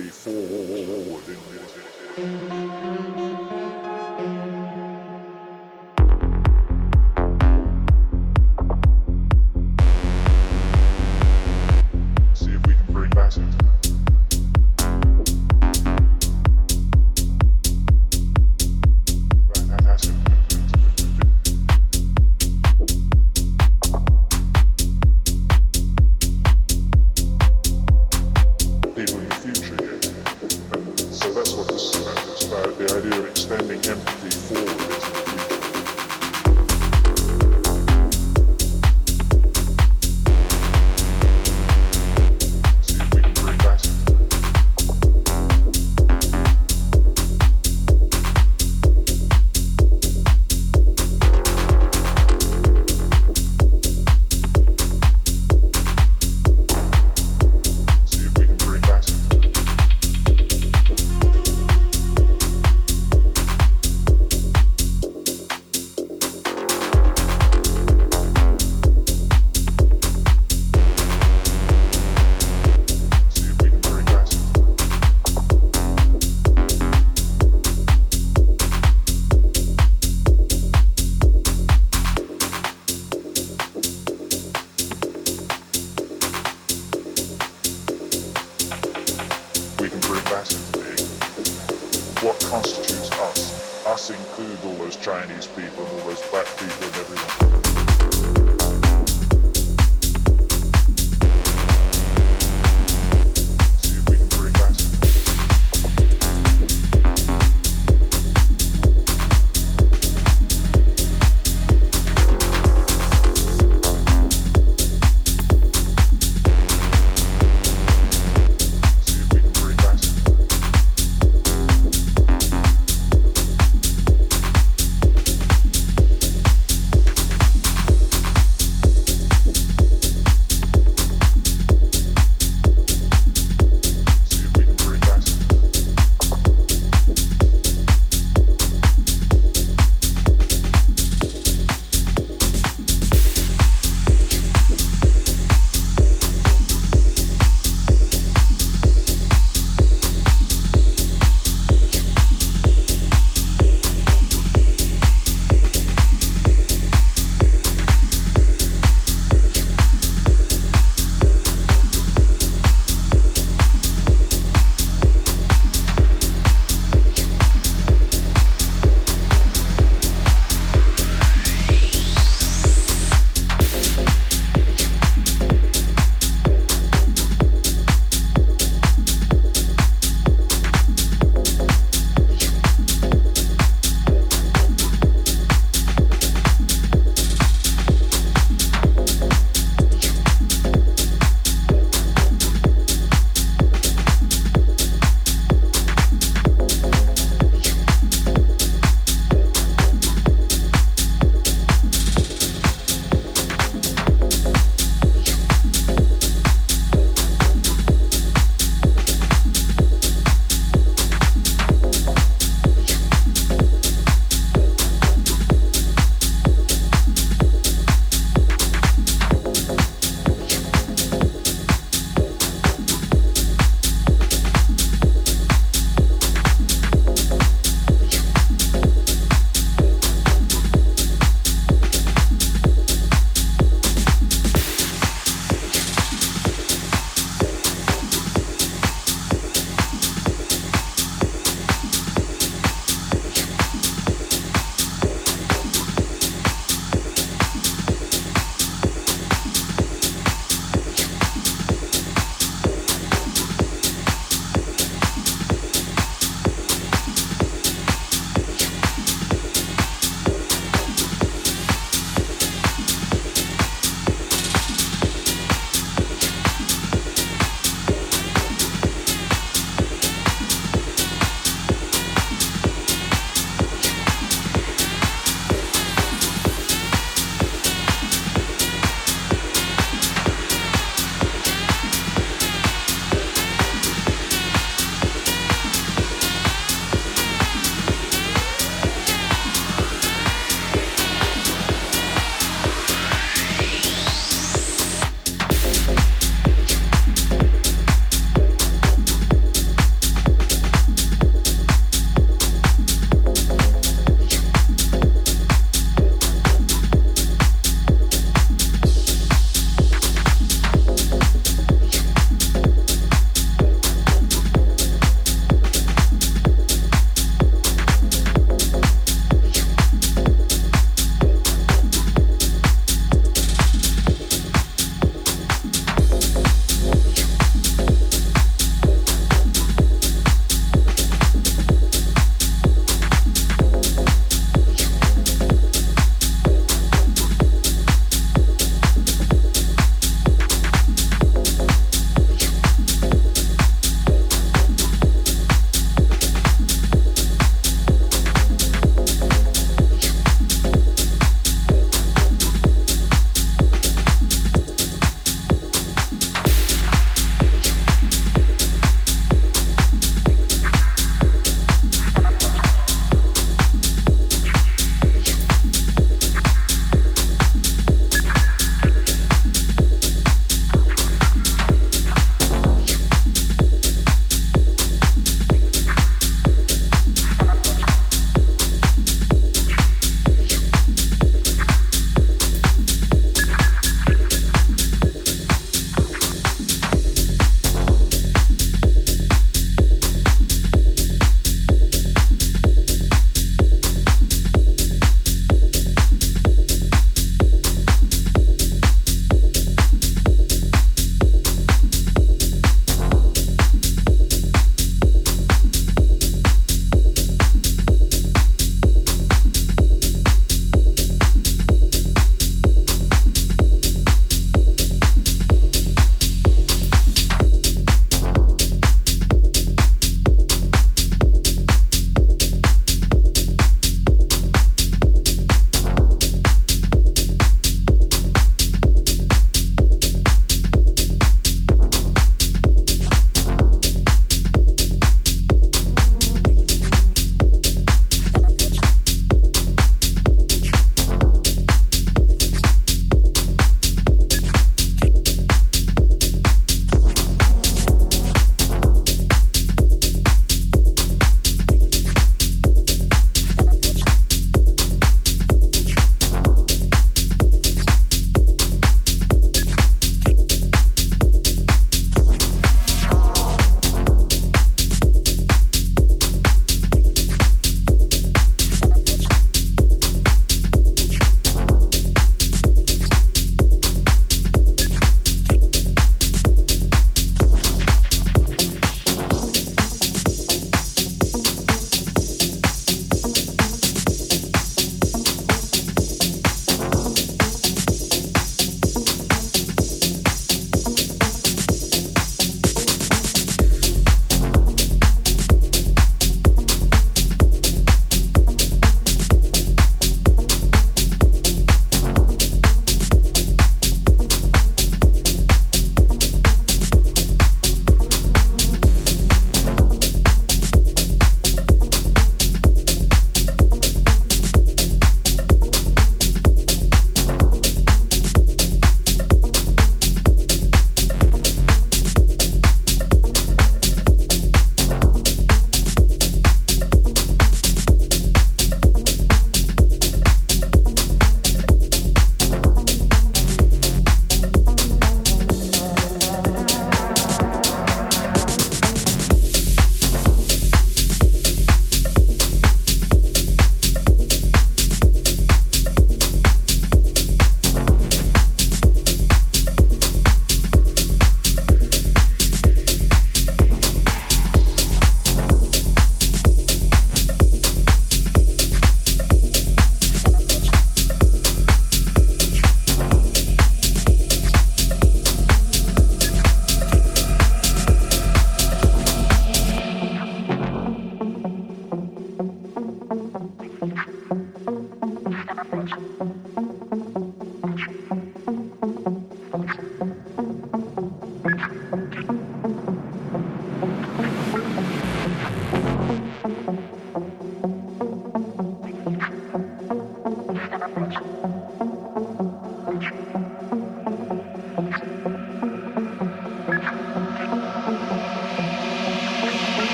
three, four.